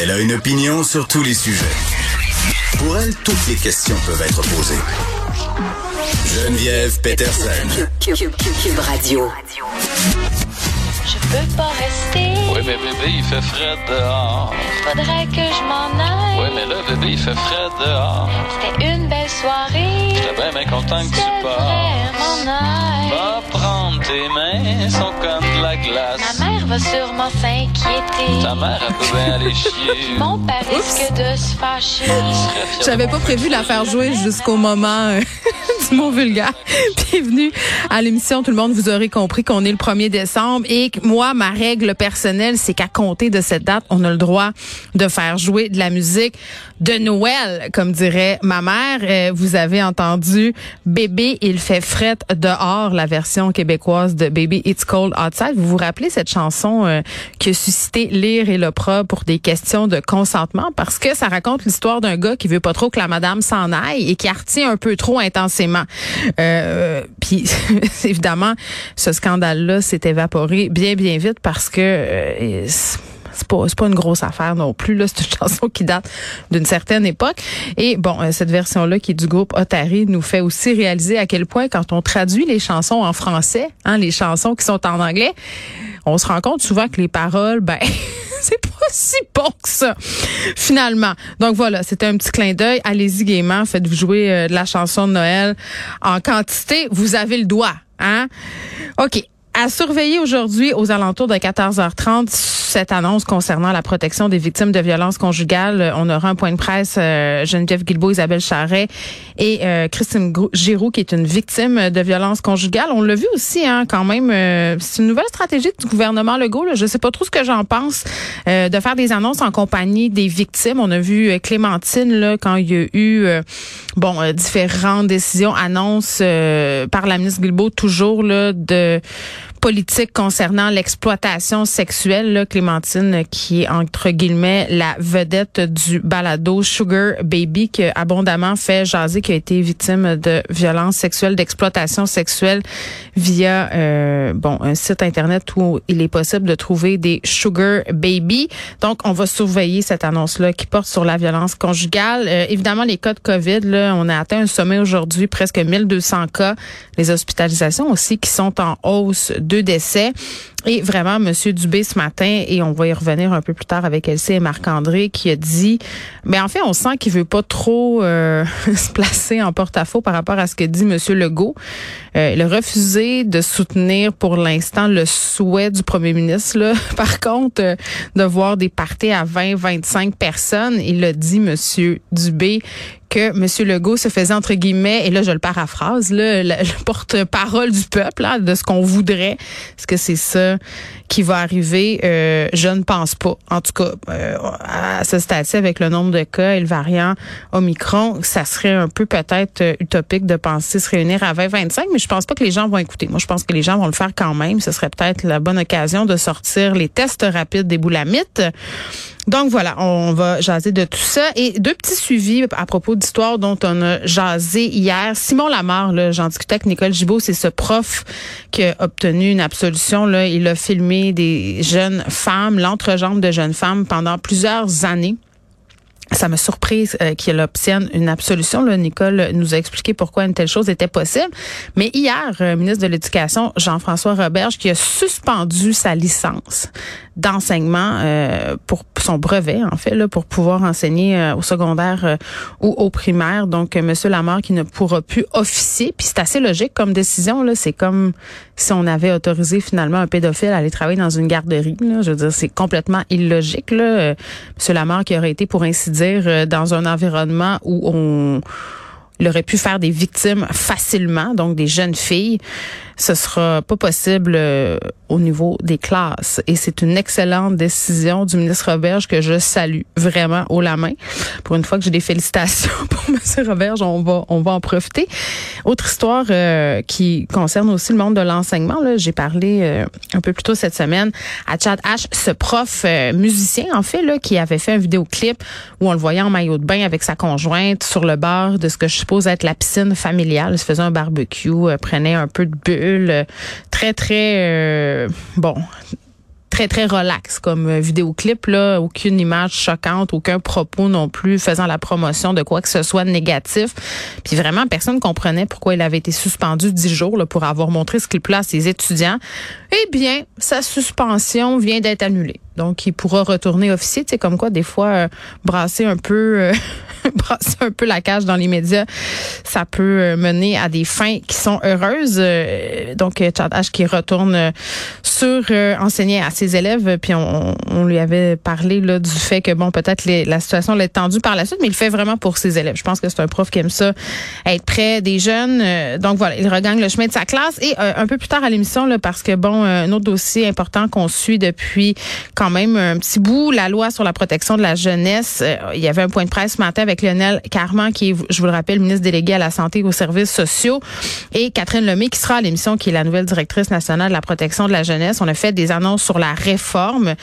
Elle a une opinion sur tous les sujets. Pour elle, toutes les questions peuvent être posées. Geneviève Peterson. Cube, Radio. Je peux pas rester. Oui, mais bébé, il fait frais dehors. Faudrait que je m'en aille. Oui, mais là, bébé, il fait frais dehors. C'était une belle soirée. J'étais bien, bien content que tu aille. Va prendre tes mains, sont comme de la glace. Ma mère va sûrement s'inquiéter. Ta mère, elle peut bien aller chier. Mon père risque de se fâcher. J'avais pas prévu la faire jouer jusqu'au moment euh, du mot vulgaire. Bienvenue à l'émission. Tout le monde, vous aurez compris qu'on est le 1er décembre et que moi, ma règle personnelle, c'est qu'à compter de cette date, on a le droit de faire jouer de la musique de Noël, comme dirait ma mère. Euh, vous avez entendu Bébé, il fait fret dehors, la version québécoise de Baby It's Cold Outside. Vous vous rappelez cette chanson euh, qui a suscité l'ire et l'opprobre pour des questions de consentement? Parce que ça raconte l'histoire d'un gars qui veut pas trop que la madame s'en aille et qui retient un peu trop intensément. Euh, Puis évidemment, ce scandale-là s'est évaporé bien bien vite parce que euh, c'est pas pas une grosse affaire non plus là. C'est une chanson qui date d'une certaine époque. Et bon euh, cette version là qui est du groupe Otari nous fait aussi réaliser à quel point quand on traduit les chansons en français hein les chansons qui sont en anglais on se rend compte souvent que les paroles ben c'est pas si bon que ça finalement. Donc voilà c'était un petit clin d'œil. Allez-y gaiement faites-vous jouer euh, de la chanson de Noël en quantité. Vous avez le doigt hein. OK à surveiller aujourd'hui aux alentours de 14h30 cette annonce concernant la protection des victimes de violences conjugales. On aura un point de presse euh, Geneviève Guilbeault, Isabelle Charret et euh, Christine Giroux qui est une victime de violences conjugales. On l'a vu aussi hein, quand même. Euh, c'est une nouvelle stratégie du gouvernement Legault. Là. Je sais pas trop ce que j'en pense euh, de faire des annonces en compagnie des victimes. On a vu euh, Clémentine là quand il y a eu euh, bon euh, différentes décisions, annonces par la ministre Guilbeault toujours là de politique concernant l'exploitation sexuelle, là, Clémentine, qui est entre guillemets la vedette du balado Sugar Baby, qui a abondamment fait jaser, qui a été victime de violences sexuelles, d'exploitation sexuelle via euh, bon un site internet où il est possible de trouver des Sugar Baby. Donc, on va surveiller cette annonce-là qui porte sur la violence conjugale. Euh, évidemment, les cas de COVID, là, on a atteint un sommet aujourd'hui, presque 1200 cas. Les hospitalisations aussi qui sont en hausse deux décès. Et vraiment, Monsieur Dubé ce matin, et on va y revenir un peu plus tard avec Elsie et Marc-André, qui a dit, mais en fait, on sent qu'il veut pas trop euh, se placer en porte-à-faux par rapport à ce que dit Monsieur Legault. Euh, il a refusé de soutenir pour l'instant le souhait du premier ministre. Là. Par contre, euh, de voir des parties à 20-25 personnes, il a dit, Monsieur Dubé, que M. Legault se faisait entre guillemets, et là je le paraphrase, là, le, le porte-parole du peuple, là, de ce qu'on voudrait. Est-ce que c'est ça qui va arriver? Euh, je ne pense pas. En tout cas, euh, à ce stade-ci, avec le nombre de cas et le variant Omicron, ça serait un peu peut-être euh, utopique de penser se réunir à 20-25, mais je pense pas que les gens vont écouter. Moi, je pense que les gens vont le faire quand même. Ce serait peut-être la bonne occasion de sortir les tests rapides des boulamites. Donc voilà, on va jaser de tout ça. Et deux petits suivis à propos d'histoires dont on a jasé hier. Simon Lamar, là, j'en discutais avec Nicole Gibault, c'est ce prof qui a obtenu une absolution. Il a filmé des jeunes femmes, l'entrejambe de jeunes femmes pendant plusieurs années. Ça m'a surprise euh, qu'il obtienne une absolution. Là, Nicole nous a expliqué pourquoi une telle chose était possible. Mais hier, euh, ministre de l'Éducation, Jean-François Roberge, qui a suspendu sa licence d'enseignement euh, pour son brevet, en fait, là, pour pouvoir enseigner euh, au secondaire euh, ou au primaire. Donc, euh, Monsieur Lamar qui ne pourra plus officier. Puis c'est assez logique comme décision. Là, c'est comme si on avait autorisé finalement un pédophile à aller travailler dans une garderie. Là. Je veux dire, c'est complètement illogique. Là. Monsieur Lamar qui aurait été, pour ainsi dire, euh, dans un environnement où on il aurait pu faire des victimes facilement, donc des jeunes filles. Ce sera pas possible euh, au niveau des classes. Et c'est une excellente décision du ministre Roberge que je salue vraiment haut la main. Pour une fois que j'ai des félicitations pour M. Roberge, on va, on va en profiter. Autre histoire euh, qui concerne aussi le monde de l'enseignement. J'ai parlé euh, un peu plus tôt cette semaine à Chad H, ce prof euh, musicien, en fait, là, qui avait fait un vidéoclip où on le voyait en maillot de bain avec sa conjointe sur le bord de ce que je suppose être la piscine familiale. Il se faisait un barbecue, euh, prenait un peu de bulle. euh, très, très, euh, bon, très, très relax comme vidéoclip. Là. Aucune image choquante, aucun propos non plus faisant la promotion de quoi que ce soit de négatif. Puis vraiment, personne ne comprenait pourquoi il avait été suspendu dix jours là, pour avoir montré ce clip-là à ses étudiants. Eh bien, sa suspension vient d'être annulée. Donc, il pourra retourner officier. Sais, comme quoi, des fois, euh, brasser un peu, euh, brasser un peu la cage dans les médias, ça peut euh, mener à des fins qui sont heureuses. Donc, Chad H qui retourne sur enseigner à ses élèves. Puis, on, on, lui avait parlé là du fait que, bon, peut-être la situation l'est tendue par la suite, mais il le fait vraiment pour ses élèves. Je pense que c'est un prof qui aime ça, être près des jeunes. donc, voilà, il regagne le chemin de sa classe. Et un peu plus tard à l'émission, là, parce que, bon, un autre dossier important qu'on suit depuis quand même un petit bout. La loi sur la protection de la jeunesse, euh, il y avait un point de presse ce matin avec Lionel Carman, qui est, je vous le rappelle, ministre délégué à la santé et aux services sociaux, et Catherine Lemay, qui sera à l'émission, qui est la nouvelle directrice nationale de la protection de la jeunesse. On a fait des annonces sur la réforme.